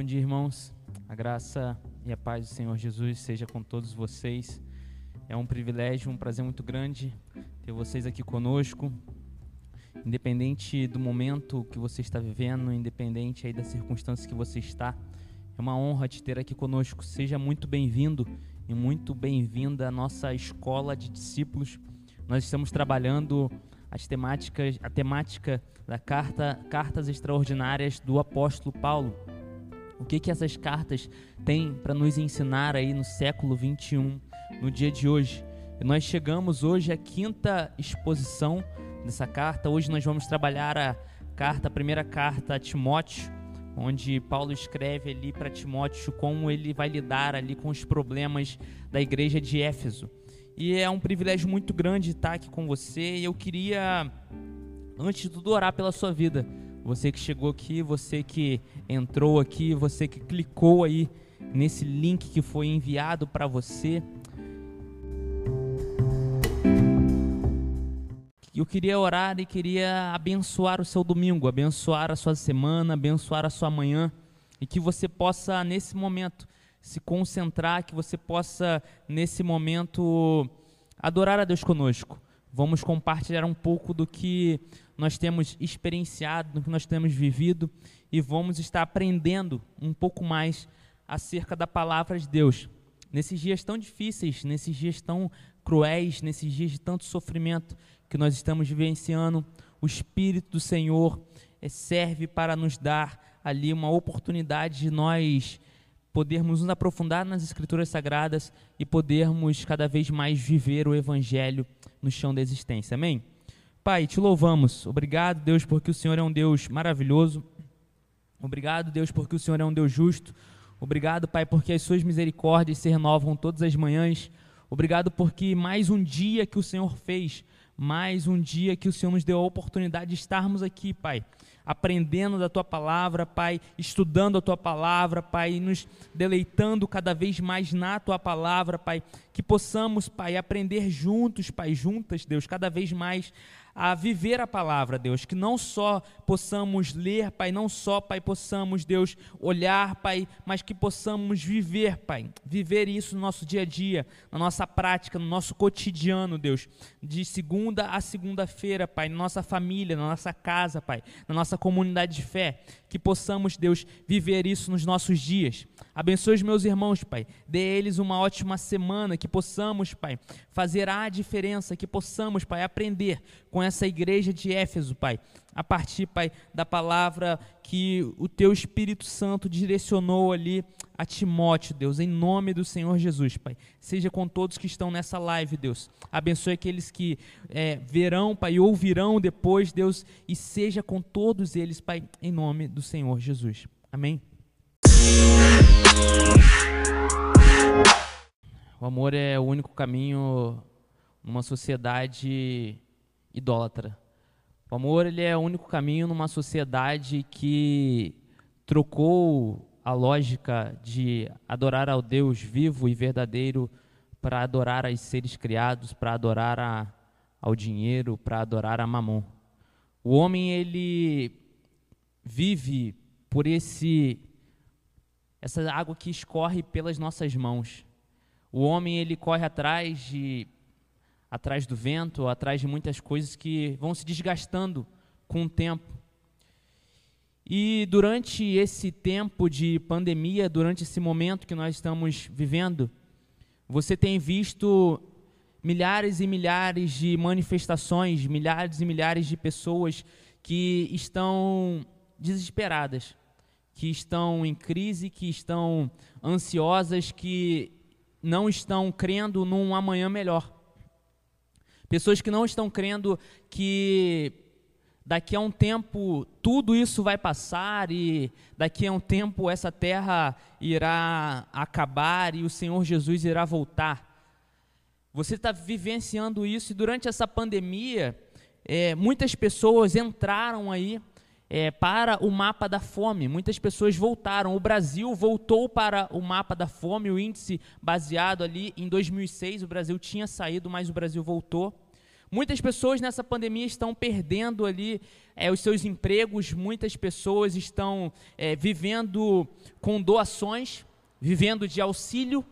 Bom dia, irmãos. A graça e a paz do Senhor Jesus seja com todos vocês. É um privilégio, um prazer muito grande ter vocês aqui conosco. Independente do momento que você está vivendo, independente aí das circunstâncias que você está, é uma honra te ter aqui conosco. Seja muito bem-vindo e muito bem-vinda à nossa escola de discípulos. Nós estamos trabalhando as temáticas, a temática da carta, cartas extraordinárias do apóstolo Paulo. O que que essas cartas têm para nos ensinar aí no século 21, no dia de hoje? E nós chegamos hoje à quinta exposição dessa carta. Hoje nós vamos trabalhar a carta, a primeira carta a Timóteo, onde Paulo escreve ali para Timóteo como ele vai lidar ali com os problemas da igreja de Éfeso. E é um privilégio muito grande estar aqui com você. E eu queria, antes de tudo, orar pela sua vida. Você que chegou aqui, você que entrou aqui, você que clicou aí nesse link que foi enviado para você. Eu queria orar e queria abençoar o seu domingo, abençoar a sua semana, abençoar a sua manhã e que você possa nesse momento se concentrar, que você possa, nesse momento, adorar a Deus conosco. Vamos compartilhar um pouco do que nós temos experienciado, do que nós temos vivido e vamos estar aprendendo um pouco mais acerca da palavra de Deus. Nesses dias tão difíceis, nesses dias tão cruéis, nesses dias de tanto sofrimento que nós estamos vivenciando, o Espírito do Senhor eh, serve para nos dar ali uma oportunidade de nós podermos nos aprofundar nas Escrituras Sagradas e podermos cada vez mais viver o Evangelho no chão da existência. Amém? Pai, te louvamos. Obrigado, Deus, porque o Senhor é um Deus maravilhoso. Obrigado, Deus, porque o Senhor é um Deus justo. Obrigado, Pai, porque as suas misericórdias se renovam todas as manhãs. Obrigado porque mais um dia que o Senhor fez, mais um dia que o Senhor nos deu a oportunidade de estarmos aqui, Pai aprendendo da tua palavra, Pai, estudando a tua palavra, Pai, nos deleitando cada vez mais na tua palavra, Pai, que possamos, Pai, aprender juntos, Pai, juntas, Deus, cada vez mais a viver a palavra, Deus, que não só possamos ler, Pai, não só, Pai, possamos, Deus, olhar, Pai, mas que possamos viver, Pai, viver isso no nosso dia a dia, na nossa prática, no nosso cotidiano, Deus, de segunda a segunda-feira, Pai, na nossa família, na nossa casa, Pai, na nossa comunidade de fé, que possamos, Deus, viver isso nos nossos dias. Abençoe os meus irmãos, Pai. Dê eles uma ótima semana, que possamos, Pai, fazer a diferença, que possamos, Pai, aprender com essa igreja de Éfeso, Pai, a partir, Pai, da palavra que o Teu Espírito Santo direcionou ali a Timóteo, Deus, em nome do Senhor Jesus, Pai. Seja com todos que estão nessa live, Deus. Abençoe aqueles que é, verão, Pai, ouvirão depois, Deus, e seja com todos eles, Pai, em nome do Senhor Jesus. Amém. O amor é o único caminho numa sociedade idólatra. O amor ele é o único caminho numa sociedade que trocou a lógica de adorar ao Deus vivo e verdadeiro para adorar aos seres criados, para adorar a, ao dinheiro, para adorar a mamon. O homem ele vive por esse essa água que escorre pelas nossas mãos. O homem ele corre atrás de atrás do vento, atrás de muitas coisas que vão se desgastando com o tempo. E durante esse tempo de pandemia, durante esse momento que nós estamos vivendo, você tem visto milhares e milhares de manifestações, milhares e milhares de pessoas que estão desesperadas, que estão em crise, que estão ansiosas, que não estão crendo num amanhã melhor. Pessoas que não estão crendo que daqui a um tempo tudo isso vai passar e daqui a um tempo essa terra irá acabar e o Senhor Jesus irá voltar. Você está vivenciando isso e durante essa pandemia, é, muitas pessoas entraram aí é, para o mapa da fome. Muitas pessoas voltaram. O Brasil voltou para o mapa da fome. O índice baseado ali em 2006, o Brasil tinha saído, mas o Brasil voltou. Muitas pessoas nessa pandemia estão perdendo ali é, os seus empregos, muitas pessoas estão é, vivendo com doações, vivendo de auxílio,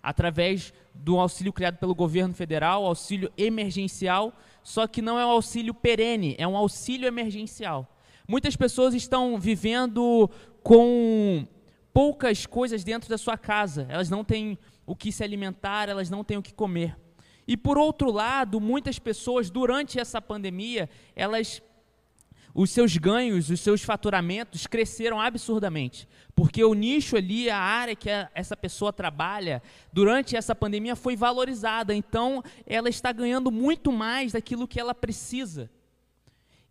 através do auxílio criado pelo governo federal, auxílio emergencial, só que não é um auxílio perene, é um auxílio emergencial. Muitas pessoas estão vivendo com poucas coisas dentro da sua casa, elas não têm o que se alimentar, elas não têm o que comer. E por outro lado, muitas pessoas durante essa pandemia, elas os seus ganhos, os seus faturamentos cresceram absurdamente, porque o nicho ali, a área que a, essa pessoa trabalha, durante essa pandemia foi valorizada, então ela está ganhando muito mais daquilo que ela precisa.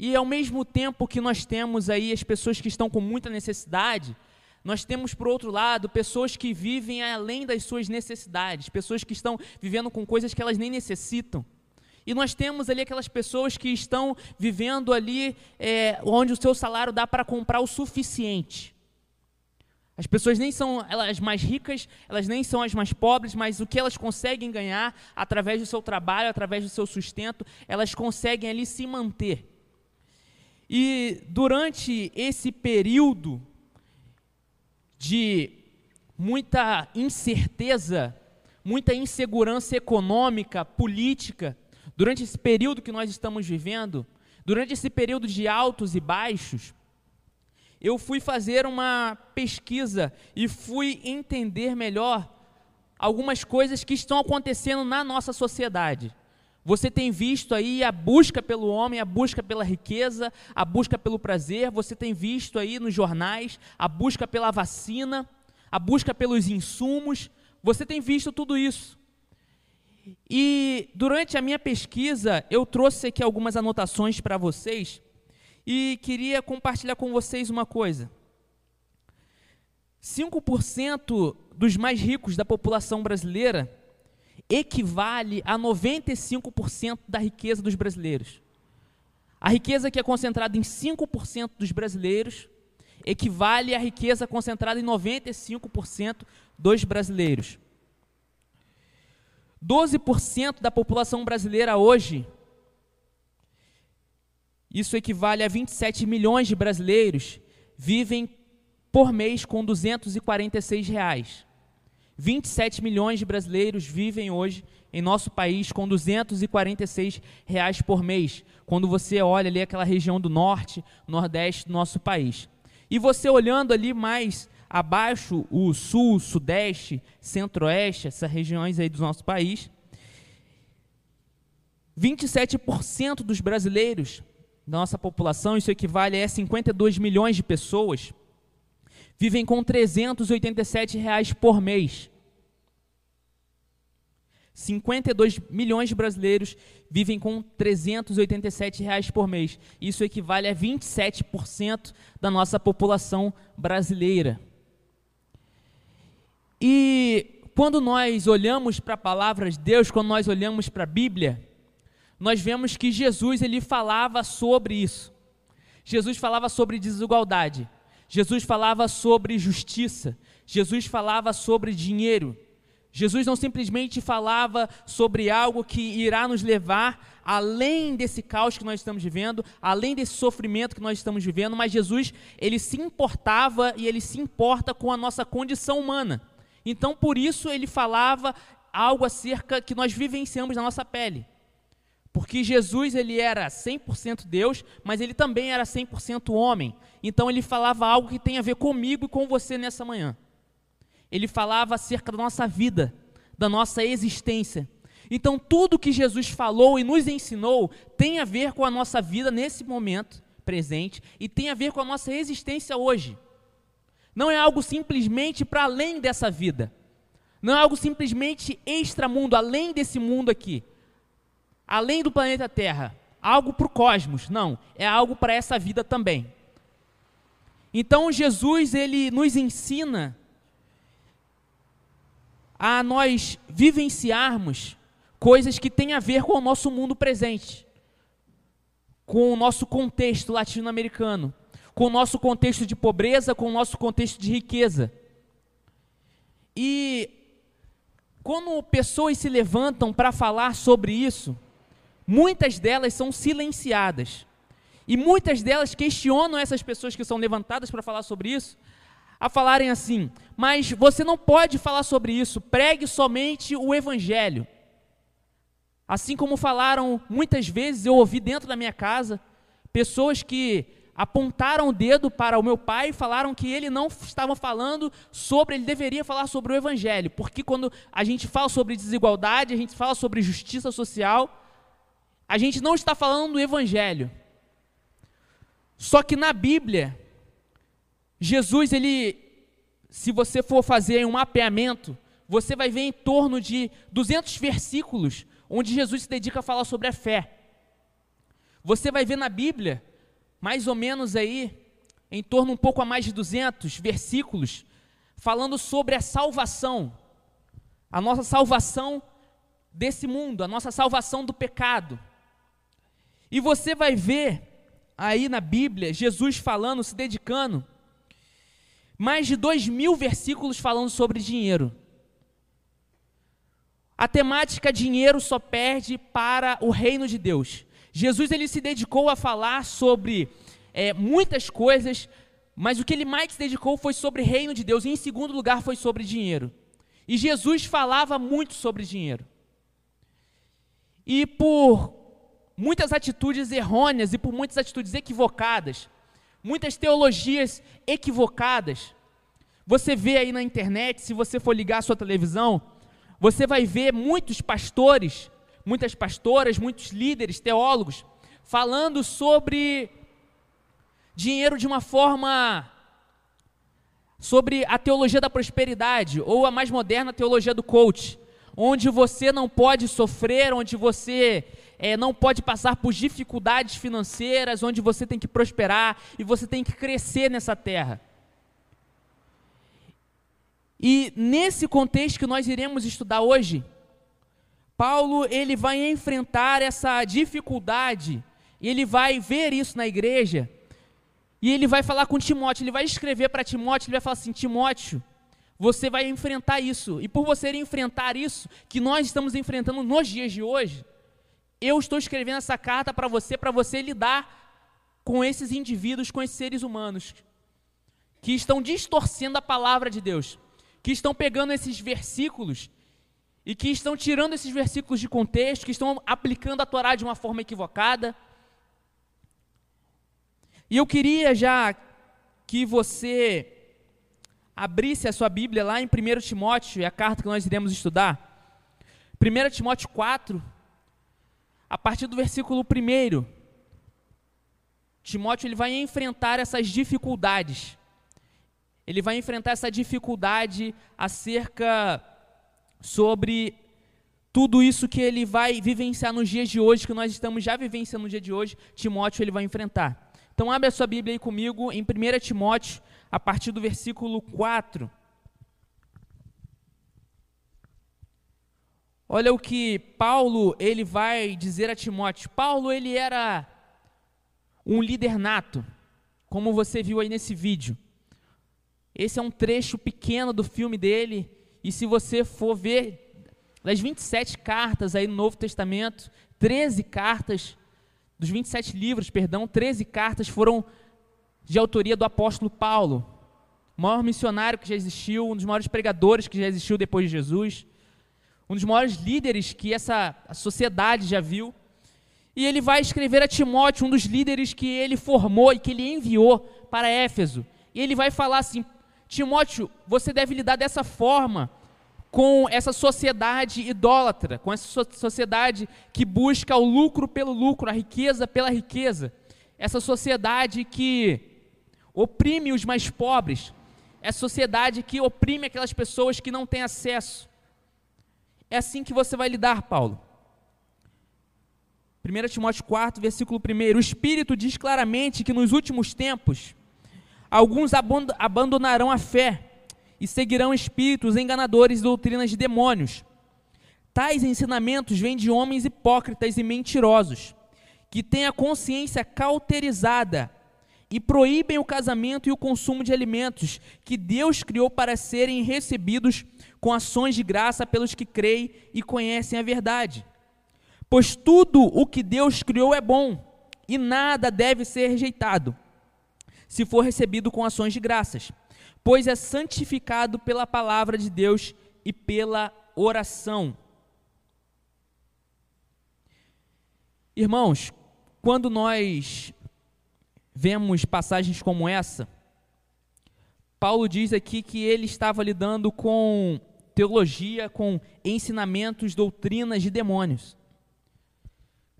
E ao mesmo tempo que nós temos aí as pessoas que estão com muita necessidade, nós temos, por outro lado, pessoas que vivem além das suas necessidades, pessoas que estão vivendo com coisas que elas nem necessitam. E nós temos ali aquelas pessoas que estão vivendo ali é, onde o seu salário dá para comprar o suficiente. As pessoas nem são as mais ricas, elas nem são as mais pobres, mas o que elas conseguem ganhar através do seu trabalho, através do seu sustento, elas conseguem ali se manter. E durante esse período de muita incerteza, muita insegurança econômica, política, durante esse período que nós estamos vivendo, durante esse período de altos e baixos, eu fui fazer uma pesquisa e fui entender melhor algumas coisas que estão acontecendo na nossa sociedade. Você tem visto aí a busca pelo homem, a busca pela riqueza, a busca pelo prazer, você tem visto aí nos jornais a busca pela vacina, a busca pelos insumos, você tem visto tudo isso. E durante a minha pesquisa, eu trouxe aqui algumas anotações para vocês e queria compartilhar com vocês uma coisa. 5% dos mais ricos da população brasileira equivale a 95% da riqueza dos brasileiros. A riqueza que é concentrada em 5% dos brasileiros equivale à riqueza concentrada em 95% dos brasileiros. 12% da população brasileira hoje, isso equivale a 27 milhões de brasileiros, vivem por mês com 246 reais. 27 milhões de brasileiros vivem hoje em nosso país com 246 reais por mês, quando você olha ali aquela região do norte, nordeste do nosso país. E você olhando ali mais abaixo, o sul, sudeste, centro-oeste, essas regiões aí do nosso país, 27% dos brasileiros da nossa população, isso equivale a 52 milhões de pessoas, vivem com 387 reais por mês. 52 milhões de brasileiros vivem com 387 reais por mês. Isso equivale a 27% da nossa população brasileira. E quando nós olhamos para a palavra de Deus, quando nós olhamos para a Bíblia, nós vemos que Jesus ele falava sobre isso. Jesus falava sobre desigualdade. Jesus falava sobre justiça, Jesus falava sobre dinheiro. Jesus não simplesmente falava sobre algo que irá nos levar além desse caos que nós estamos vivendo, além desse sofrimento que nós estamos vivendo, mas Jesus, ele se importava e ele se importa com a nossa condição humana. Então, por isso ele falava algo acerca que nós vivenciamos na nossa pele. Porque Jesus ele era 100% Deus, mas ele também era 100% homem. Então ele falava algo que tem a ver comigo e com você nessa manhã. Ele falava acerca da nossa vida, da nossa existência. Então tudo que Jesus falou e nos ensinou tem a ver com a nossa vida nesse momento presente e tem a ver com a nossa existência hoje. Não é algo simplesmente para além dessa vida. Não é algo simplesmente extramundo, além desse mundo aqui além do planeta Terra, algo para o cosmos. Não, é algo para essa vida também. Então Jesus ele nos ensina a nós vivenciarmos coisas que têm a ver com o nosso mundo presente, com o nosso contexto latino-americano, com o nosso contexto de pobreza, com o nosso contexto de riqueza. E quando pessoas se levantam para falar sobre isso, muitas delas são silenciadas. E muitas delas questionam essas pessoas que são levantadas para falar sobre isso, a falarem assim: mas você não pode falar sobre isso, pregue somente o Evangelho. Assim como falaram muitas vezes, eu ouvi dentro da minha casa, pessoas que apontaram o dedo para o meu pai e falaram que ele não estava falando sobre, ele deveria falar sobre o evangelho, porque quando a gente fala sobre desigualdade, a gente fala sobre justiça social, a gente não está falando do evangelho. Só que na Bíblia, Jesus, ele, se você for fazer um mapeamento, você vai ver em torno de 200 versículos onde Jesus se dedica a falar sobre a fé. Você vai ver na Bíblia mais ou menos aí, em torno um pouco a mais de 200 versículos, falando sobre a salvação, a nossa salvação desse mundo, a nossa salvação do pecado. E você vai ver aí na Bíblia Jesus falando, se dedicando, mais de dois mil versículos falando sobre dinheiro. A temática dinheiro só perde para o reino de Deus. Jesus ele se dedicou a falar sobre é, muitas coisas, mas o que ele mais se dedicou foi sobre reino de Deus, e em segundo lugar foi sobre dinheiro. E Jesus falava muito sobre dinheiro. E por muitas atitudes errôneas e por muitas atitudes equivocadas, muitas teologias equivocadas, você vê aí na internet, se você for ligar a sua televisão, você vai ver muitos pastores muitas pastoras, muitos líderes, teólogos, falando sobre dinheiro de uma forma sobre a teologia da prosperidade ou a mais moderna teologia do coach, onde você não pode sofrer, onde você é, não pode passar por dificuldades financeiras, onde você tem que prosperar e você tem que crescer nessa terra. E nesse contexto que nós iremos estudar hoje, Paulo ele vai enfrentar essa dificuldade, ele vai ver isso na igreja, e ele vai falar com Timóteo, ele vai escrever para Timóteo, ele vai falar assim: Timóteo, você vai enfrentar isso, e por você enfrentar isso, que nós estamos enfrentando nos dias de hoje, eu estou escrevendo essa carta para você, para você lidar com esses indivíduos, com esses seres humanos, que estão distorcendo a palavra de Deus, que estão pegando esses versículos e que estão tirando esses versículos de contexto, que estão aplicando a Torá de uma forma equivocada. E eu queria já que você abrisse a sua Bíblia lá em 1 Timóteo, é a carta que nós iremos estudar. 1 Timóteo 4, a partir do versículo 1. Timóteo ele vai enfrentar essas dificuldades. Ele vai enfrentar essa dificuldade acerca sobre tudo isso que ele vai vivenciar nos dias de hoje, que nós estamos já vivenciando no dia de hoje, Timóteo ele vai enfrentar. Então abre a sua Bíblia aí comigo em 1 Timóteo, a partir do versículo 4. Olha o que Paulo ele vai dizer a Timóteo. Paulo ele era um líder nato, como você viu aí nesse vídeo. Esse é um trecho pequeno do filme dele, e se você for ver das 27 cartas aí no Novo Testamento, 13 cartas, dos 27 livros, perdão, 13 cartas foram de autoria do apóstolo Paulo, o maior missionário que já existiu, um dos maiores pregadores que já existiu depois de Jesus, um dos maiores líderes que essa sociedade já viu. E ele vai escrever a Timóteo, um dos líderes que ele formou e que ele enviou para Éfeso. E ele vai falar assim: Timóteo, você deve lidar dessa forma com essa sociedade idólatra, com essa sociedade que busca o lucro pelo lucro, a riqueza pela riqueza. Essa sociedade que oprime os mais pobres, essa sociedade que oprime aquelas pessoas que não têm acesso. É assim que você vai lidar, Paulo. 1 Timóteo 4, versículo 1. O Espírito diz claramente que nos últimos tempos Alguns abandonarão a fé e seguirão espíritos enganadores e doutrinas de demônios. Tais ensinamentos vêm de homens hipócritas e mentirosos, que têm a consciência cauterizada e proíbem o casamento e o consumo de alimentos que Deus criou para serem recebidos com ações de graça pelos que creem e conhecem a verdade. Pois tudo o que Deus criou é bom, e nada deve ser rejeitado, se for recebido com ações de graças, pois é santificado pela palavra de Deus e pela oração. Irmãos, quando nós vemos passagens como essa, Paulo diz aqui que ele estava lidando com teologia, com ensinamentos, doutrinas de demônios.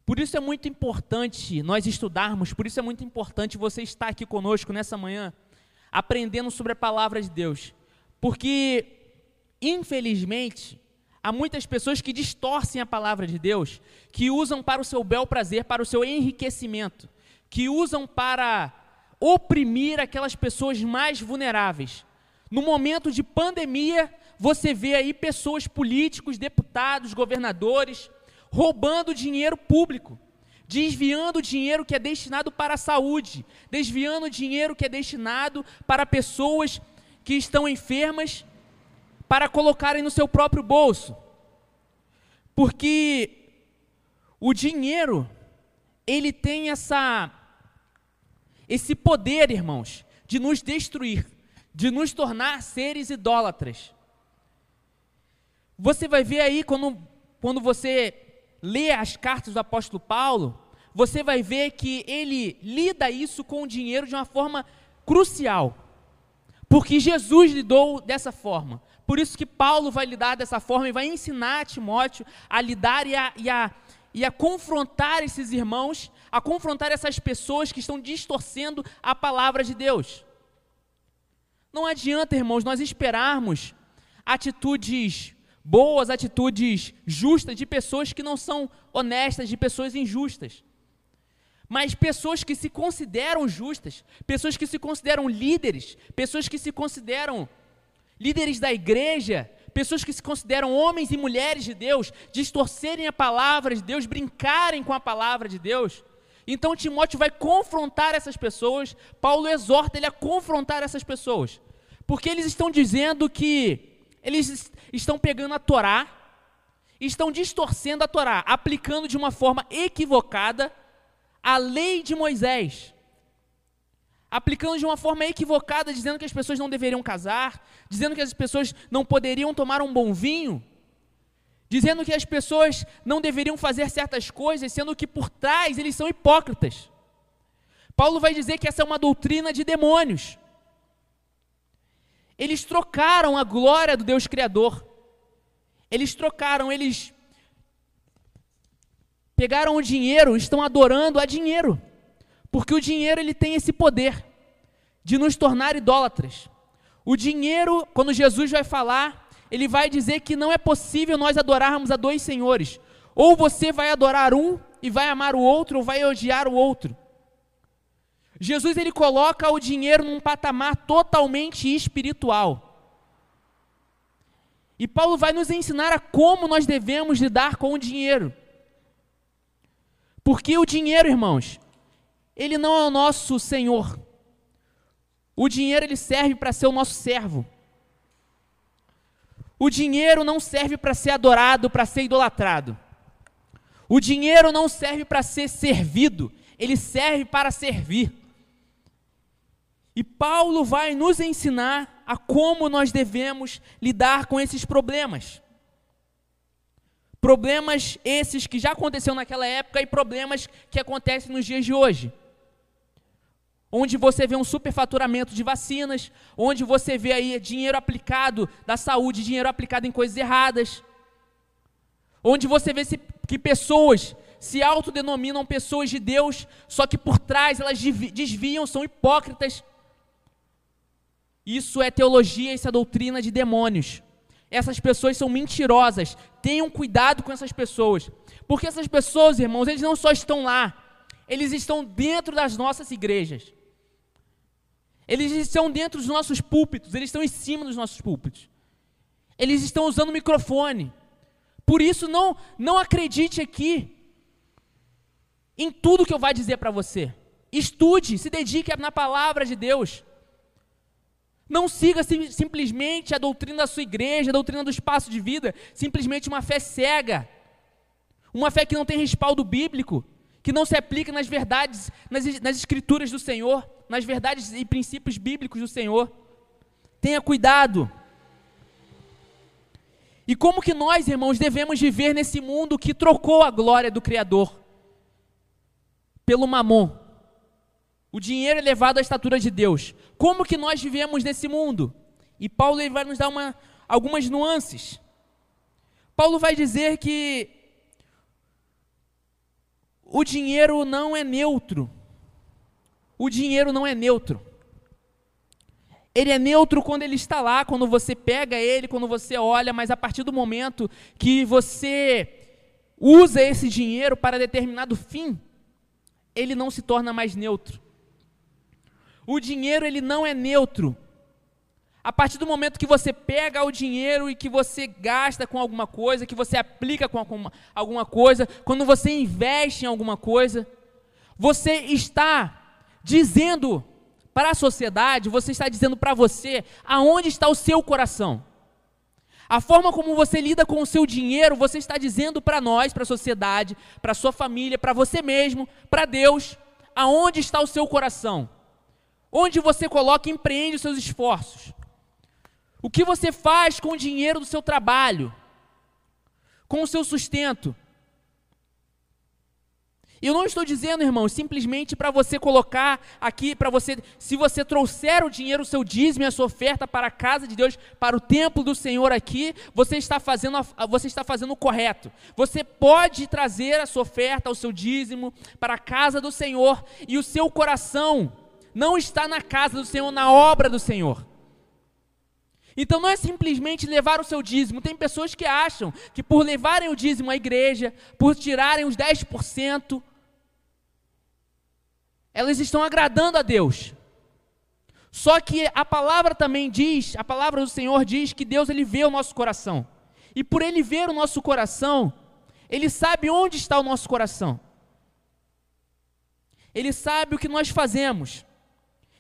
Por isso é muito importante nós estudarmos, por isso é muito importante você estar aqui conosco nessa manhã, aprendendo sobre a palavra de Deus. Porque, infelizmente, há muitas pessoas que distorcem a palavra de Deus, que usam para o seu bel prazer, para o seu enriquecimento, que usam para oprimir aquelas pessoas mais vulneráveis. No momento de pandemia, você vê aí pessoas políticos, deputados, governadores, roubando dinheiro público, desviando dinheiro que é destinado para a saúde, desviando dinheiro que é destinado para pessoas que estão enfermas, para colocarem no seu próprio bolso. Porque o dinheiro, ele tem essa esse poder, irmãos, de nos destruir, de nos tornar seres idólatras. Você vai ver aí quando, quando você lê as cartas do apóstolo Paulo, você vai ver que ele lida isso com o dinheiro de uma forma crucial. Porque Jesus lidou dessa forma. Por isso que Paulo vai lidar dessa forma e vai ensinar a Timóteo a lidar e a, e a, e a confrontar esses irmãos, a confrontar essas pessoas que estão distorcendo a palavra de Deus. Não adianta, irmãos, nós esperarmos atitudes boas atitudes justas de pessoas que não são honestas, de pessoas injustas. Mas pessoas que se consideram justas, pessoas que se consideram líderes, pessoas que se consideram líderes da igreja, pessoas que se consideram homens e mulheres de Deus, distorcerem a palavra de Deus, brincarem com a palavra de Deus. Então Timóteo vai confrontar essas pessoas, Paulo exorta ele a confrontar essas pessoas, porque eles estão dizendo que eles estão pegando a Torá, estão distorcendo a Torá, aplicando de uma forma equivocada a lei de Moisés. Aplicando de uma forma equivocada, dizendo que as pessoas não deveriam casar, dizendo que as pessoas não poderiam tomar um bom vinho, dizendo que as pessoas não deveriam fazer certas coisas, sendo que por trás eles são hipócritas. Paulo vai dizer que essa é uma doutrina de demônios. Eles trocaram a glória do Deus Criador. Eles trocaram, eles pegaram o dinheiro, estão adorando a dinheiro. Porque o dinheiro ele tem esse poder de nos tornar idólatras. O dinheiro, quando Jesus vai falar, ele vai dizer que não é possível nós adorarmos a dois senhores. Ou você vai adorar um e vai amar o outro, ou vai odiar o outro. Jesus ele coloca o dinheiro num patamar totalmente espiritual. E Paulo vai nos ensinar a como nós devemos lidar com o dinheiro. Porque o dinheiro, irmãos, ele não é o nosso senhor. O dinheiro ele serve para ser o nosso servo. O dinheiro não serve para ser adorado, para ser idolatrado. O dinheiro não serve para ser servido, ele serve para servir. E Paulo vai nos ensinar a como nós devemos lidar com esses problemas. Problemas esses que já aconteceram naquela época e problemas que acontecem nos dias de hoje. Onde você vê um superfaturamento de vacinas, onde você vê aí dinheiro aplicado da saúde, dinheiro aplicado em coisas erradas. Onde você vê que pessoas se autodenominam pessoas de Deus, só que por trás elas desviam, são hipócritas isso é teologia, isso é doutrina de demônios. Essas pessoas são mentirosas. Tenham cuidado com essas pessoas. Porque essas pessoas, irmãos, eles não só estão lá, eles estão dentro das nossas igrejas. Eles estão dentro dos nossos púlpitos, eles estão em cima dos nossos púlpitos. Eles estão usando microfone. Por isso, não, não acredite aqui em tudo que eu vou dizer para você. Estude, se dedique na palavra de Deus. Não siga sim, simplesmente a doutrina da sua igreja, a doutrina do espaço de vida, simplesmente uma fé cega. Uma fé que não tem respaldo bíblico, que não se aplica nas verdades, nas, nas escrituras do Senhor, nas verdades e princípios bíblicos do Senhor. Tenha cuidado. E como que nós, irmãos, devemos viver nesse mundo que trocou a glória do Criador pelo mamon? O dinheiro elevado à estatura de Deus. Como que nós vivemos nesse mundo? E Paulo ele vai nos dar uma, algumas nuances. Paulo vai dizer que o dinheiro não é neutro. O dinheiro não é neutro. Ele é neutro quando ele está lá, quando você pega ele, quando você olha, mas a partir do momento que você usa esse dinheiro para determinado fim, ele não se torna mais neutro. O dinheiro ele não é neutro. A partir do momento que você pega o dinheiro e que você gasta com alguma coisa, que você aplica com alguma coisa, quando você investe em alguma coisa, você está dizendo para a sociedade, você está dizendo para você aonde está o seu coração. A forma como você lida com o seu dinheiro, você está dizendo para nós, para a sociedade, para a sua família, para você mesmo, para Deus, aonde está o seu coração. Onde você coloca e empreende os seus esforços. O que você faz com o dinheiro do seu trabalho, com o seu sustento. Eu não estou dizendo, irmão, simplesmente para você colocar aqui, para você, se você trouxer o dinheiro, o seu dízimo e a sua oferta para a casa de Deus, para o templo do Senhor aqui, você está fazendo, você está fazendo o correto. Você pode trazer a sua oferta, o seu dízimo para a casa do Senhor e o seu coração não está na casa do Senhor, na obra do Senhor. Então não é simplesmente levar o seu dízimo. Tem pessoas que acham que por levarem o dízimo à igreja, por tirarem os 10%, elas estão agradando a Deus. Só que a palavra também diz, a palavra do Senhor diz que Deus ele vê o nosso coração. E por ele ver o nosso coração, ele sabe onde está o nosso coração. Ele sabe o que nós fazemos.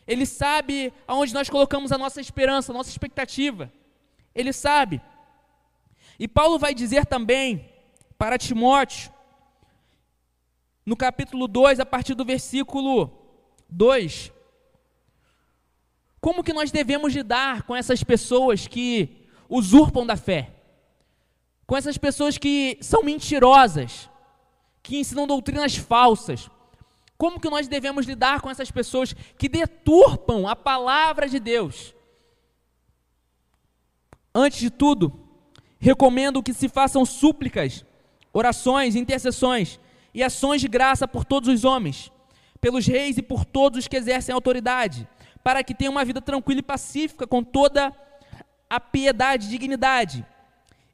Ele sabe aonde nós colocamos a nossa esperança, a nossa expectativa. Ele sabe. E Paulo vai dizer também para Timóteo no capítulo 2, a partir do versículo 2. Como que nós devemos lidar com essas pessoas que usurpam da fé? Com essas pessoas que são mentirosas, que ensinam doutrinas falsas. Como que nós devemos lidar com essas pessoas que deturpam a palavra de Deus? Antes de tudo, recomendo que se façam súplicas, orações, intercessões e ações de graça por todos os homens, pelos reis e por todos os que exercem autoridade, para que tenham uma vida tranquila e pacífica, com toda a piedade e dignidade.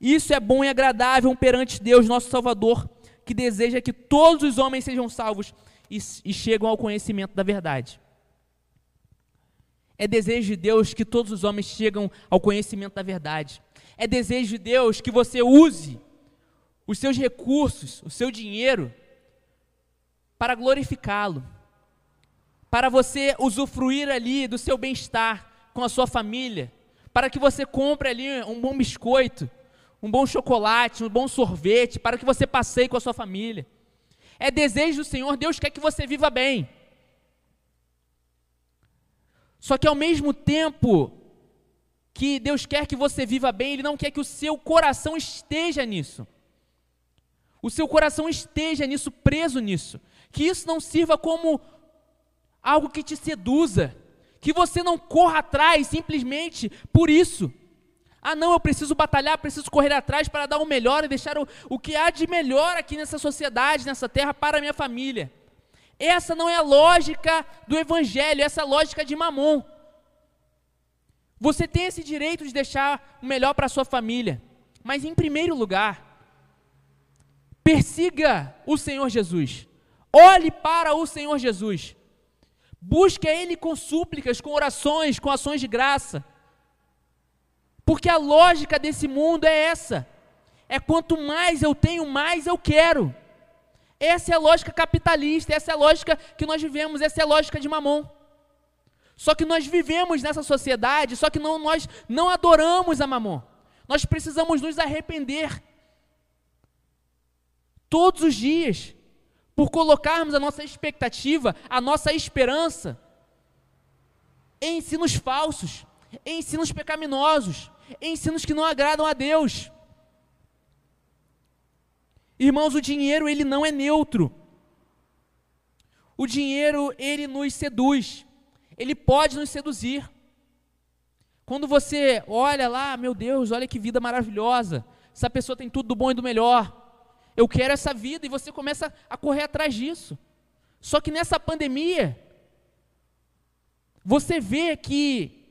Isso é bom e agradável perante Deus, nosso Salvador, que deseja que todos os homens sejam salvos e, e chegam ao conhecimento da verdade. É desejo de Deus que todos os homens chegam ao conhecimento da verdade. É desejo de Deus que você use os seus recursos, o seu dinheiro, para glorificá-lo, para você usufruir ali do seu bem-estar com a sua família, para que você compre ali um bom biscoito, um bom chocolate, um bom sorvete, para que você passeie com a sua família. É desejo do Senhor, Deus quer que você viva bem. Só que ao mesmo tempo que Deus quer que você viva bem, Ele não quer que o seu coração esteja nisso. O seu coração esteja nisso, preso nisso que isso não sirva como algo que te seduza, que você não corra atrás simplesmente por isso. Ah, não, eu preciso batalhar, preciso correr atrás para dar o melhor e deixar o, o que há de melhor aqui nessa sociedade, nessa terra, para a minha família. Essa não é a lógica do Evangelho, essa é a lógica de Mamon. Você tem esse direito de deixar o melhor para a sua família, mas em primeiro lugar, persiga o Senhor Jesus. Olhe para o Senhor Jesus. Busque a Ele com súplicas, com orações, com ações de graça. Porque a lógica desse mundo é essa: é quanto mais eu tenho, mais eu quero. Essa é a lógica capitalista, essa é a lógica que nós vivemos, essa é a lógica de Mamon. Só que nós vivemos nessa sociedade, só que não, nós não adoramos a Mamon. Nós precisamos nos arrepender todos os dias, por colocarmos a nossa expectativa, a nossa esperança em ensinos falsos, em ensinos pecaminosos, ensinos que não agradam a Deus. Irmãos, o dinheiro ele não é neutro. O dinheiro ele nos seduz. Ele pode nos seduzir. Quando você olha lá, meu Deus, olha que vida maravilhosa. Essa pessoa tem tudo do bom e do melhor. Eu quero essa vida e você começa a correr atrás disso. Só que nessa pandemia, você vê que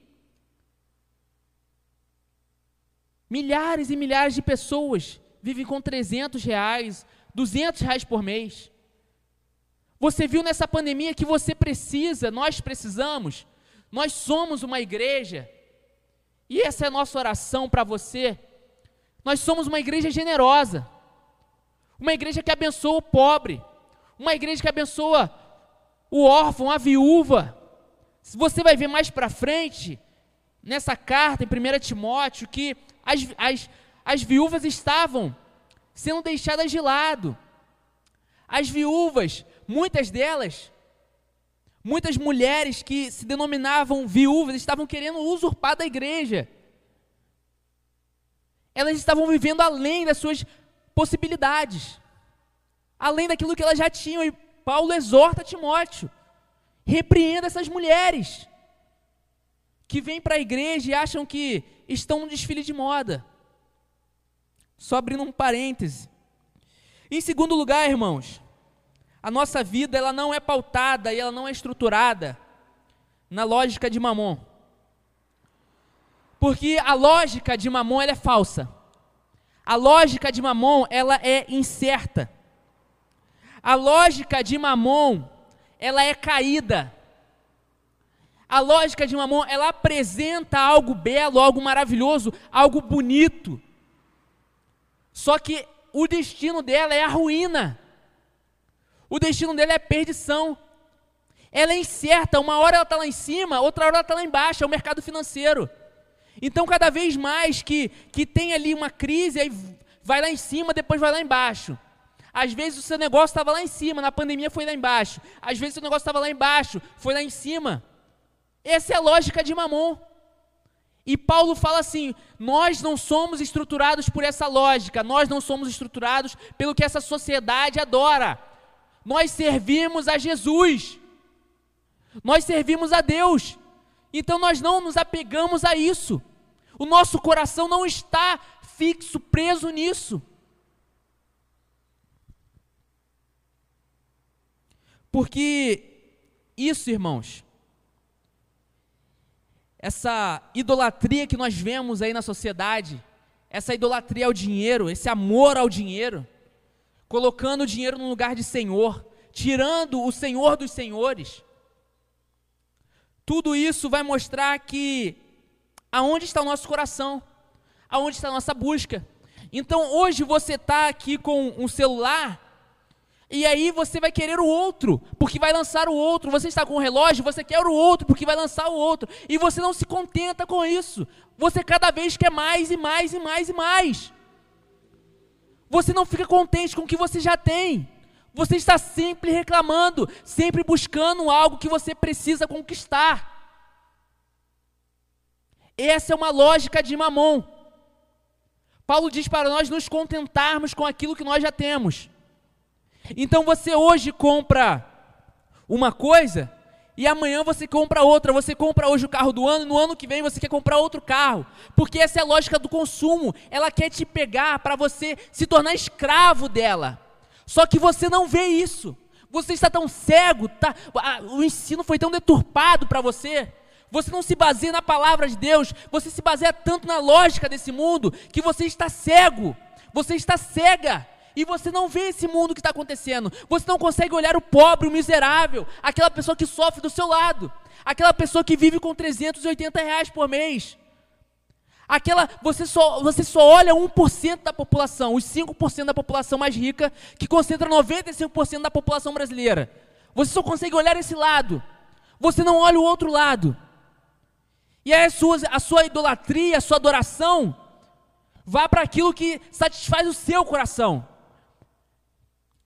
milhares e milhares de pessoas vivem com 300 reais, 200 reais por mês. Você viu nessa pandemia que você precisa, nós precisamos, nós somos uma igreja e essa é a nossa oração para você. Nós somos uma igreja generosa, uma igreja que abençoa o pobre, uma igreja que abençoa o órfão, a viúva. Você vai ver mais para frente, nessa carta em 1 Timóteo, que as, as, as viúvas estavam sendo deixadas de lado. As viúvas, muitas delas, Muitas mulheres que se denominavam viúvas estavam querendo usurpar da igreja. Elas estavam vivendo além das suas possibilidades, além daquilo que elas já tinham. E Paulo exorta Timóteo: repreenda essas mulheres que vêm para a igreja e acham que estão no desfile de moda. Só abrindo um parêntese. Em segundo lugar, irmãos, a nossa vida ela não é pautada e ela não é estruturada na lógica de Mamon. Porque a lógica de Mamon ela é falsa. A lógica de Mamon ela é incerta. A lógica de Mamon ela é caída. A lógica de Mamon ela apresenta algo belo, algo maravilhoso, algo bonito. Só que o destino dela é a ruína. O destino dele é perdição. Ela é incerta, uma hora ela está lá em cima, outra hora ela está lá embaixo, é o mercado financeiro. Então, cada vez mais que, que tem ali uma crise, aí vai lá em cima, depois vai lá embaixo. Às vezes o seu negócio estava lá em cima, na pandemia foi lá embaixo. Às vezes o seu negócio estava lá embaixo, foi lá em cima. Essa é a lógica de Mamon. E Paulo fala assim: nós não somos estruturados por essa lógica, nós não somos estruturados pelo que essa sociedade adora nós servimos a Jesus, nós servimos a Deus, então nós não nos apegamos a isso, o nosso coração não está fixo, preso nisso. Porque isso, irmãos, essa idolatria que nós vemos aí na sociedade, essa idolatria ao dinheiro, esse amor ao dinheiro, colocando o dinheiro no lugar de senhor, tirando o senhor dos senhores. Tudo isso vai mostrar que aonde está o nosso coração, aonde está a nossa busca. Então hoje você está aqui com um celular e aí você vai querer o outro, porque vai lançar o outro. Você está com um relógio, você quer o outro, porque vai lançar o outro. E você não se contenta com isso. Você cada vez quer mais e mais e mais e mais. Você não fica contente com o que você já tem. Você está sempre reclamando, sempre buscando algo que você precisa conquistar. Essa é uma lógica de Mamon. Paulo diz para nós nos contentarmos com aquilo que nós já temos. Então você hoje compra uma coisa e amanhã você compra outra. Você compra hoje o carro do ano, e no ano que vem você quer comprar outro carro. Porque essa é a lógica do consumo. Ela quer te pegar para você se tornar escravo dela. Só que você não vê isso. Você está tão cego, tá, o ensino foi tão deturpado para você. Você não se baseia na palavra de Deus, você se baseia tanto na lógica desse mundo que você está cego. Você está cega e você não vê esse mundo que está acontecendo. Você não consegue olhar o pobre, o miserável, aquela pessoa que sofre do seu lado, aquela pessoa que vive com 380 reais por mês. Aquela, você só, você só olha 1% da população, os 5% da população mais rica, que concentra 95% da população brasileira. Você só consegue olhar esse lado. Você não olha o outro lado. E aí a sua, a sua idolatria, a sua adoração, vá para aquilo que satisfaz o seu coração.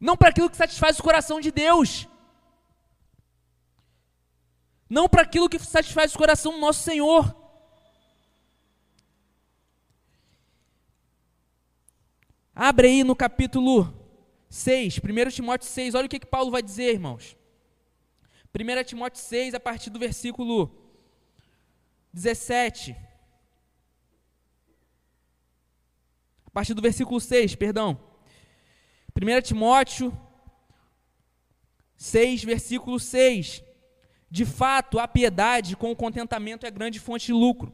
Não para aquilo que satisfaz o coração de Deus, não para aquilo que satisfaz o coração do nosso Senhor. Abre aí no capítulo 6, 1 Timóteo 6, olha o que, que Paulo vai dizer, irmãos. 1 Timóteo 6, a partir do versículo 17. A partir do versículo 6, perdão. 1 Timóteo 6, versículo 6. De fato, a piedade com o contentamento é grande fonte de lucro,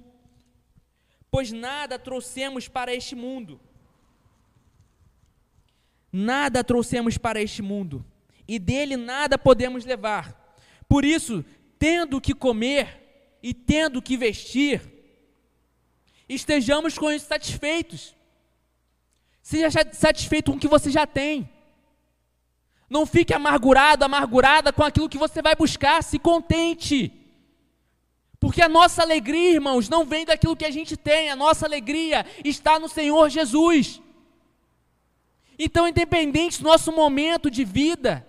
pois nada trouxemos para este mundo. Nada trouxemos para este mundo, e dele nada podemos levar. Por isso, tendo que comer e tendo que vestir, estejamos com isso satisfeitos. Seja satisfeito com o que você já tem. Não fique amargurado, amargurada com aquilo que você vai buscar, se contente. Porque a nossa alegria, irmãos, não vem daquilo que a gente tem, a nossa alegria está no Senhor Jesus. Então, independente do nosso momento de vida,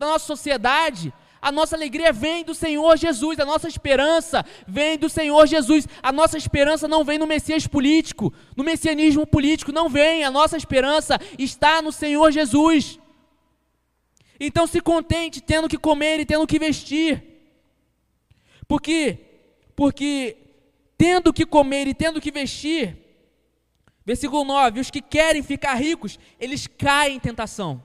da nossa sociedade, a nossa alegria vem do Senhor Jesus, a nossa esperança vem do Senhor Jesus. A nossa esperança não vem no Messias político, no messianismo político, não vem. A nossa esperança está no Senhor Jesus. Então se contente tendo que comer e tendo que vestir. Porque porque tendo que comer e tendo que vestir, versículo 9, os que querem ficar ricos, eles caem em tentação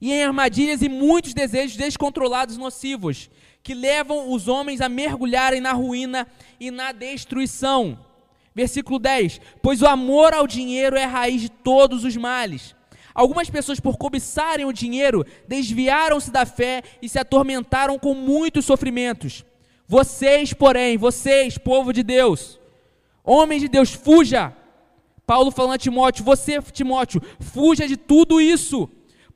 e em armadilhas e muitos desejos descontrolados nocivos, que levam os homens a mergulharem na ruína e na destruição. Versículo 10: Pois o amor ao dinheiro é a raiz de todos os males. Algumas pessoas, por cobiçarem o dinheiro, desviaram-se da fé e se atormentaram com muitos sofrimentos. Vocês, porém, vocês, povo de Deus, homens de Deus, fuja. Paulo falando a Timóteo, você, Timóteo, fuja de tudo isso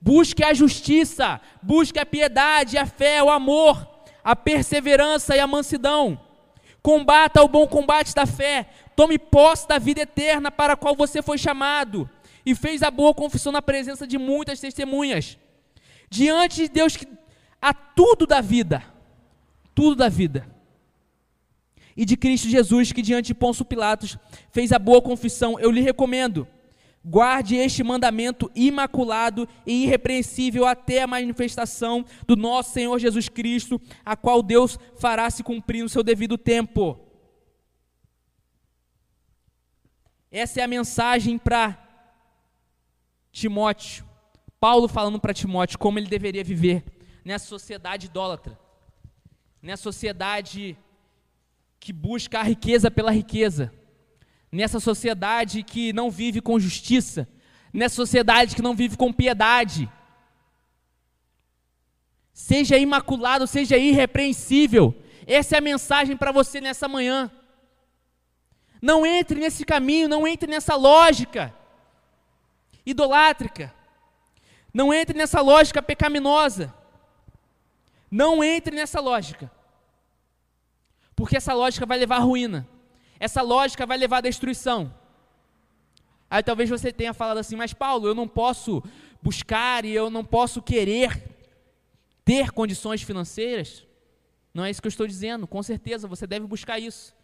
Busque a justiça, busque a piedade, a fé, o amor, a perseverança e a mansidão. Combata o bom combate da fé. Tome posse da vida eterna para a qual você foi chamado. E fez a boa confissão na presença de muitas testemunhas. Diante de Deus que há tudo da vida. Tudo da vida. E de Cristo Jesus, que diante de Pôncio Pilatos fez a boa confissão. Eu lhe recomendo Guarde este mandamento imaculado e irrepreensível até a manifestação do nosso Senhor Jesus Cristo, a qual Deus fará se cumprir no seu devido tempo. Essa é a mensagem para Timóteo. Paulo falando para Timóteo como ele deveria viver nessa sociedade idólatra, nessa sociedade que busca a riqueza pela riqueza nessa sociedade que não vive com justiça, nessa sociedade que não vive com piedade. Seja imaculado, seja irrepreensível. Essa é a mensagem para você nessa manhã. Não entre nesse caminho, não entre nessa lógica idolátrica. Não entre nessa lógica pecaminosa. Não entre nessa lógica. Porque essa lógica vai levar à ruína. Essa lógica vai levar à destruição. Aí talvez você tenha falado assim, mas Paulo, eu não posso buscar e eu não posso querer ter condições financeiras. Não é isso que eu estou dizendo, com certeza você deve buscar isso.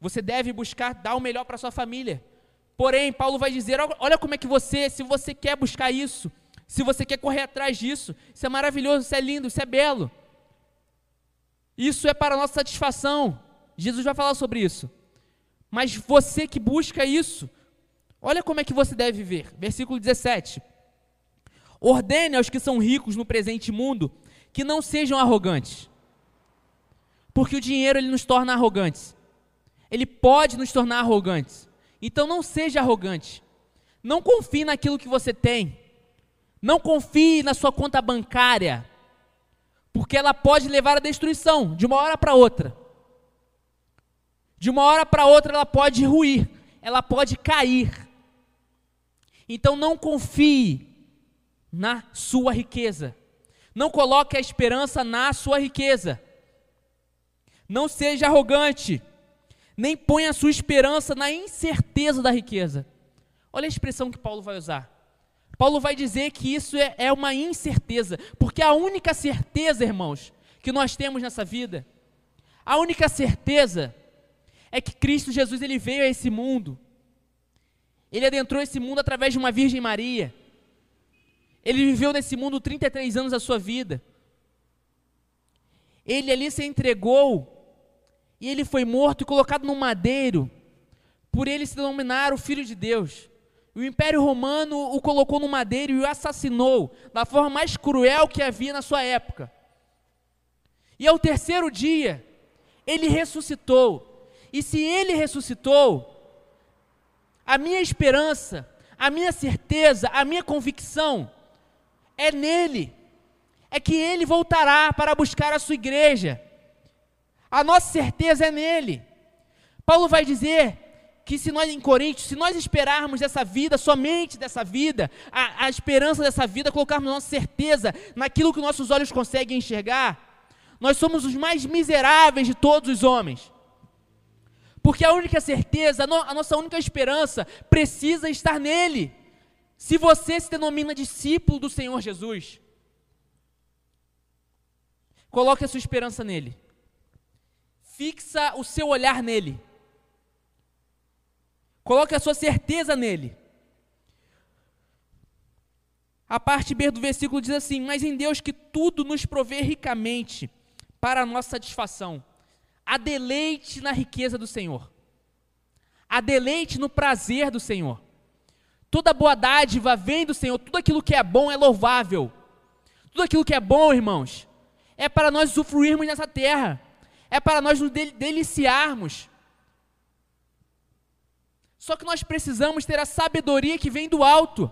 Você deve buscar dar o melhor para sua família. Porém, Paulo vai dizer: olha como é que você, se você quer buscar isso, se você quer correr atrás disso, isso é maravilhoso, isso é lindo, isso é belo. Isso é para a nossa satisfação. Jesus vai falar sobre isso. Mas você que busca isso, olha como é que você deve viver. Versículo 17. Ordene aos que são ricos no presente mundo que não sejam arrogantes. Porque o dinheiro ele nos torna arrogantes. Ele pode nos tornar arrogantes. Então não seja arrogante. Não confie naquilo que você tem. Não confie na sua conta bancária. Porque ela pode levar à destruição de uma hora para outra. De uma hora para outra ela pode ruir, ela pode cair. Então não confie na sua riqueza. Não coloque a esperança na sua riqueza. Não seja arrogante. Nem ponha a sua esperança na incerteza da riqueza. Olha a expressão que Paulo vai usar. Paulo vai dizer que isso é, é uma incerteza, porque a única certeza, irmãos, que nós temos nessa vida, a única certeza é que Cristo Jesus ele veio a esse mundo. Ele adentrou esse mundo através de uma Virgem Maria. Ele viveu nesse mundo 33 anos da sua vida. Ele ali se entregou e ele foi morto e colocado no madeiro, por ele se denominar o Filho de Deus. O Império Romano o colocou no madeiro e o assassinou da forma mais cruel que havia na sua época. E ao terceiro dia, ele ressuscitou. E se ele ressuscitou, a minha esperança, a minha certeza, a minha convicção é nele. É que ele voltará para buscar a sua igreja. A nossa certeza é nele. Paulo vai dizer que se nós em Coríntios, se nós esperarmos dessa vida, somente dessa vida, a, a esperança dessa vida, colocarmos nossa certeza naquilo que nossos olhos conseguem enxergar, nós somos os mais miseráveis de todos os homens. Porque a única certeza, a, no, a nossa única esperança precisa estar nele. Se você se denomina discípulo do Senhor Jesus, coloque a sua esperança nele. Fixa o seu olhar nele. Coloque a sua certeza nele. A parte B do versículo diz assim: Mas em Deus que tudo nos provê ricamente para a nossa satisfação. Há deleite na riqueza do Senhor. Há deleite no prazer do Senhor. Toda boa dádiva vem do Senhor, tudo aquilo que é bom é louvável. Tudo aquilo que é bom, irmãos, é para nós usufruirmos nessa terra. É para nós nos deliciarmos só que nós precisamos ter a sabedoria que vem do alto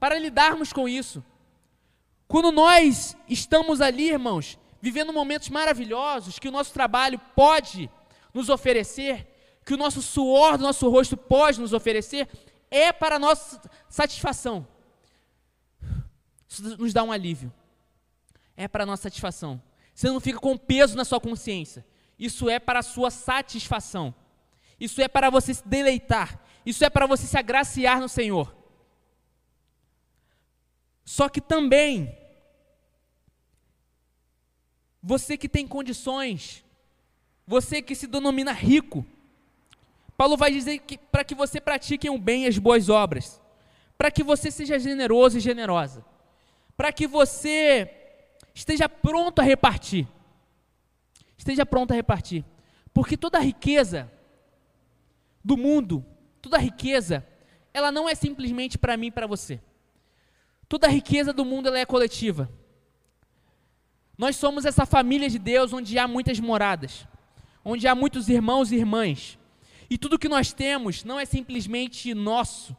para lidarmos com isso. Quando nós estamos ali, irmãos, vivendo momentos maravilhosos que o nosso trabalho pode nos oferecer, que o nosso suor do nosso rosto pode nos oferecer, é para a nossa satisfação. Isso nos dá um alívio. É para a nossa satisfação. Você não fica com peso na sua consciência. Isso é para a sua satisfação. Isso é para você se deleitar. Isso é para você se agraciar no Senhor. Só que também, você que tem condições, você que se denomina rico, Paulo vai dizer que para que você pratique o bem e as boas obras, para que você seja generoso e generosa, para que você esteja pronto a repartir. Esteja pronto a repartir. Porque toda a riqueza do mundo, toda a riqueza, ela não é simplesmente para mim e para você. Toda a riqueza do mundo ela é coletiva. Nós somos essa família de Deus onde há muitas moradas, onde há muitos irmãos e irmãs. E tudo que nós temos não é simplesmente nosso.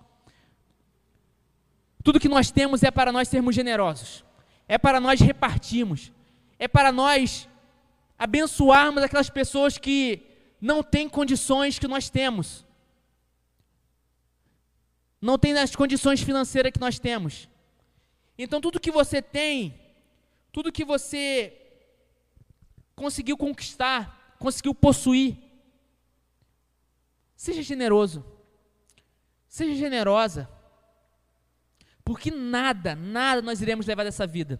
Tudo que nós temos é para nós sermos generosos, é para nós repartirmos, é para nós abençoarmos aquelas pessoas que não tem condições que nós temos. Não tem as condições financeiras que nós temos. Então, tudo que você tem, tudo que você conseguiu conquistar, conseguiu possuir, seja generoso, seja generosa, porque nada, nada nós iremos levar dessa vida.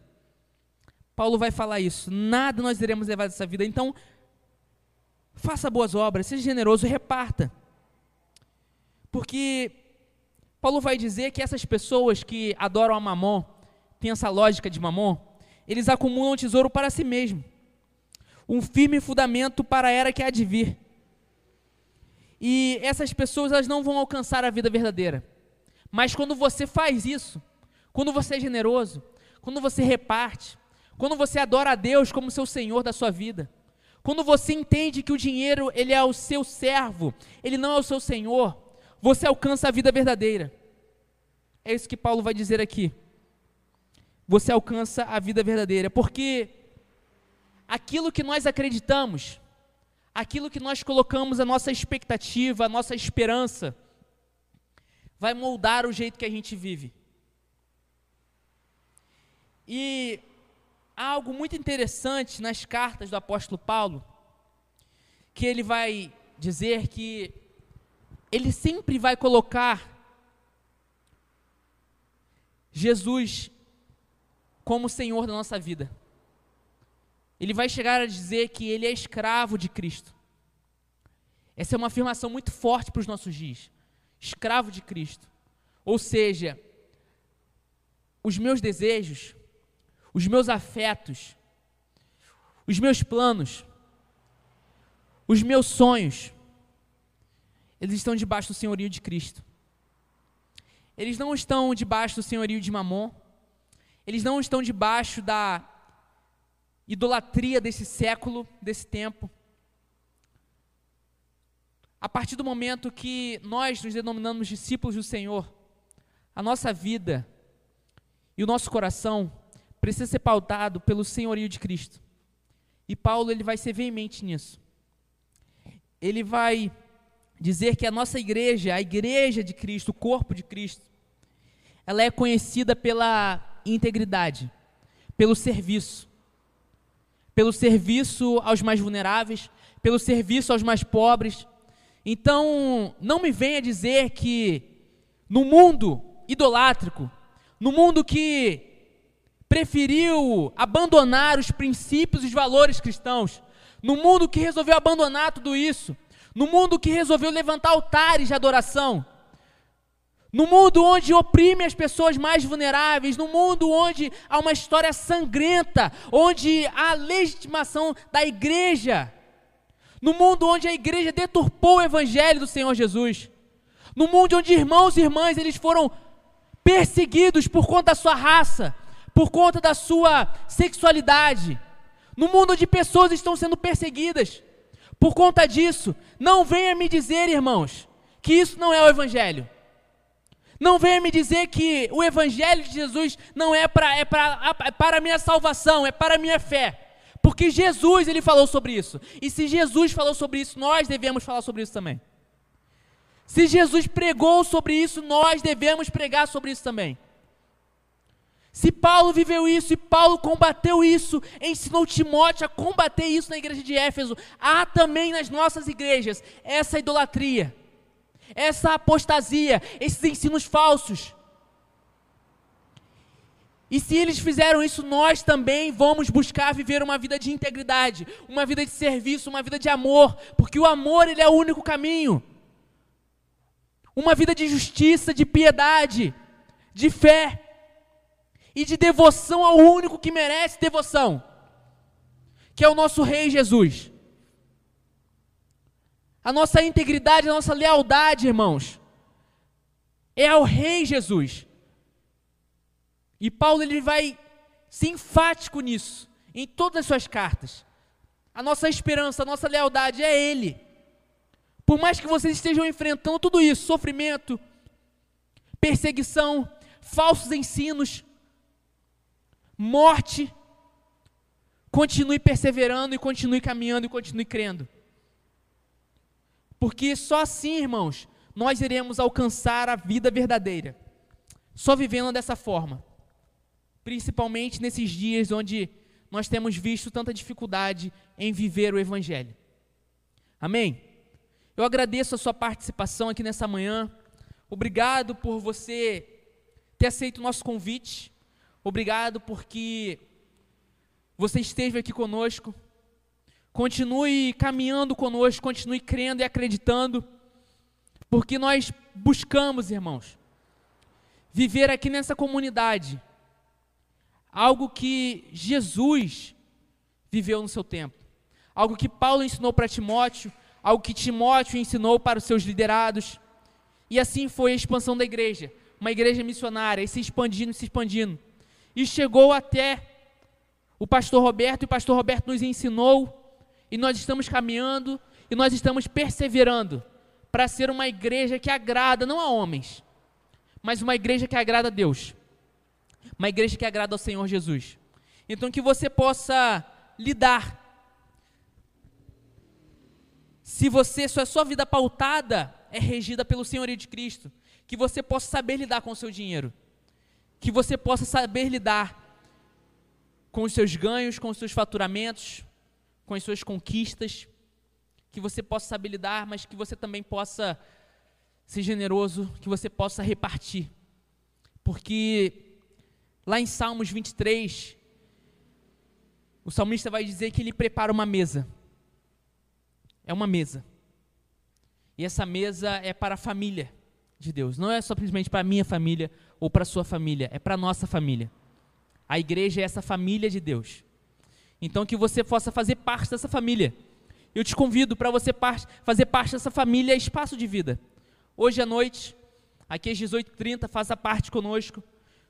Paulo vai falar isso, nada nós iremos levar dessa vida. Então, Faça boas obras, seja generoso reparta. Porque Paulo vai dizer que essas pessoas que adoram a mamon, têm essa lógica de mamon, eles acumulam tesouro para si mesmo. Um firme fundamento para a era que há de vir. E essas pessoas elas não vão alcançar a vida verdadeira. Mas quando você faz isso, quando você é generoso, quando você reparte, quando você adora a Deus como seu Senhor da sua vida, quando você entende que o dinheiro ele é o seu servo, ele não é o seu senhor, você alcança a vida verdadeira. É isso que Paulo vai dizer aqui. Você alcança a vida verdadeira, porque aquilo que nós acreditamos, aquilo que nós colocamos a nossa expectativa, a nossa esperança, vai moldar o jeito que a gente vive. E há algo muito interessante nas cartas do apóstolo Paulo, que ele vai dizer que ele sempre vai colocar Jesus como Senhor da nossa vida. Ele vai chegar a dizer que ele é escravo de Cristo. Essa é uma afirmação muito forte para os nossos dias. Escravo de Cristo. Ou seja, os meus desejos, os meus afetos, os meus planos, os meus sonhos, eles estão debaixo do senhorio de Cristo. Eles não estão debaixo do senhorio de Mamon. Eles não estão debaixo da idolatria desse século, desse tempo. A partir do momento que nós nos denominamos discípulos do Senhor, a nossa vida e o nosso coração precisa ser pautado pelo senhorio de Cristo. E Paulo ele vai ser veemente nisso. Ele vai dizer que a nossa igreja, a igreja de Cristo, o corpo de Cristo, ela é conhecida pela integridade, pelo serviço, pelo serviço aos mais vulneráveis, pelo serviço aos mais pobres. Então, não me venha dizer que no mundo idolátrico, no mundo que preferiu abandonar os princípios e os valores cristãos, no mundo que resolveu abandonar tudo isso, no mundo que resolveu levantar altares de adoração, no mundo onde oprime as pessoas mais vulneráveis, no mundo onde há uma história sangrenta, onde há legitimação da igreja, no mundo onde a igreja deturpou o evangelho do Senhor Jesus, no mundo onde irmãos e irmãs eles foram perseguidos por conta da sua raça, por conta da sua sexualidade, no mundo onde pessoas estão sendo perseguidas por conta disso, não venha me dizer, irmãos, que isso não é o evangelho. Não venha me dizer que o Evangelho de Jesus não é, pra, é, pra, é para a minha salvação, é para a minha fé. Porque Jesus, ele falou sobre isso. E se Jesus falou sobre isso, nós devemos falar sobre isso também. Se Jesus pregou sobre isso, nós devemos pregar sobre isso também. Se Paulo viveu isso e Paulo combateu isso, ensinou Timóteo a combater isso na igreja de Éfeso, há também nas nossas igrejas essa idolatria essa apostasia, esses ensinos falsos. E se eles fizeram isso, nós também vamos buscar viver uma vida de integridade, uma vida de serviço, uma vida de amor, porque o amor ele é o único caminho. Uma vida de justiça, de piedade, de fé e de devoção ao único que merece devoção, que é o nosso Rei Jesus. A nossa integridade, a nossa lealdade, irmãos, é ao Rei Jesus. E Paulo ele vai ser enfático nisso, em todas as suas cartas. A nossa esperança, a nossa lealdade é Ele. Por mais que vocês estejam enfrentando tudo isso, sofrimento, perseguição, falsos ensinos, morte, continue perseverando e continue caminhando e continue crendo. Porque só assim, irmãos, nós iremos alcançar a vida verdadeira. Só vivendo dessa forma. Principalmente nesses dias onde nós temos visto tanta dificuldade em viver o Evangelho. Amém? Eu agradeço a sua participação aqui nessa manhã. Obrigado por você ter aceito o nosso convite. Obrigado porque você esteve aqui conosco. Continue caminhando conosco, continue crendo e acreditando, porque nós buscamos, irmãos, viver aqui nessa comunidade algo que Jesus viveu no seu tempo, algo que Paulo ensinou para Timóteo, algo que Timóteo ensinou para os seus liderados, e assim foi a expansão da igreja, uma igreja missionária, e se expandindo, se expandindo, e chegou até o pastor Roberto, e o pastor Roberto nos ensinou e nós estamos caminhando e nós estamos perseverando para ser uma igreja que agrada não a homens, mas uma igreja que agrada a Deus. Uma igreja que agrada ao Senhor Jesus. Então que você possa lidar se você, se a sua vida pautada é regida pelo Senhorio de Cristo, que você possa saber lidar com o seu dinheiro, que você possa saber lidar com os seus ganhos, com os seus faturamentos, com as suas conquistas, que você possa saber lidar, mas que você também possa ser generoso, que você possa repartir. Porque Lá em Salmos 23, o salmista vai dizer que ele prepara uma mesa. É uma mesa. E essa mesa é para a família de Deus. Não é simplesmente para a minha família ou para a sua família, é para a nossa família. A igreja é essa família de Deus. Então que você possa fazer parte dessa família. Eu te convido para você fazer parte dessa família Espaço de Vida. Hoje à noite, aqui às 18h30, faça parte conosco.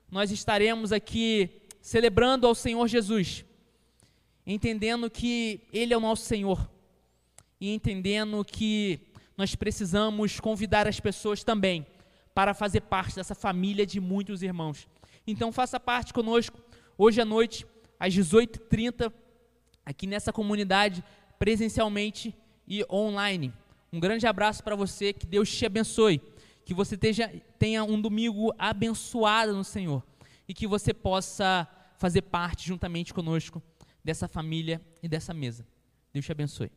Nós estaremos aqui celebrando ao Senhor Jesus, entendendo que Ele é o nosso Senhor e entendendo que nós precisamos convidar as pessoas também para fazer parte dessa família de muitos irmãos. Então faça parte conosco hoje à noite, às 18h30, aqui nessa comunidade, presencialmente e online. Um grande abraço para você, que Deus te abençoe, que você tenha, tenha um domingo abençoado no Senhor e que você possa fazer parte juntamente conosco dessa família e dessa mesa. Deus te abençoe.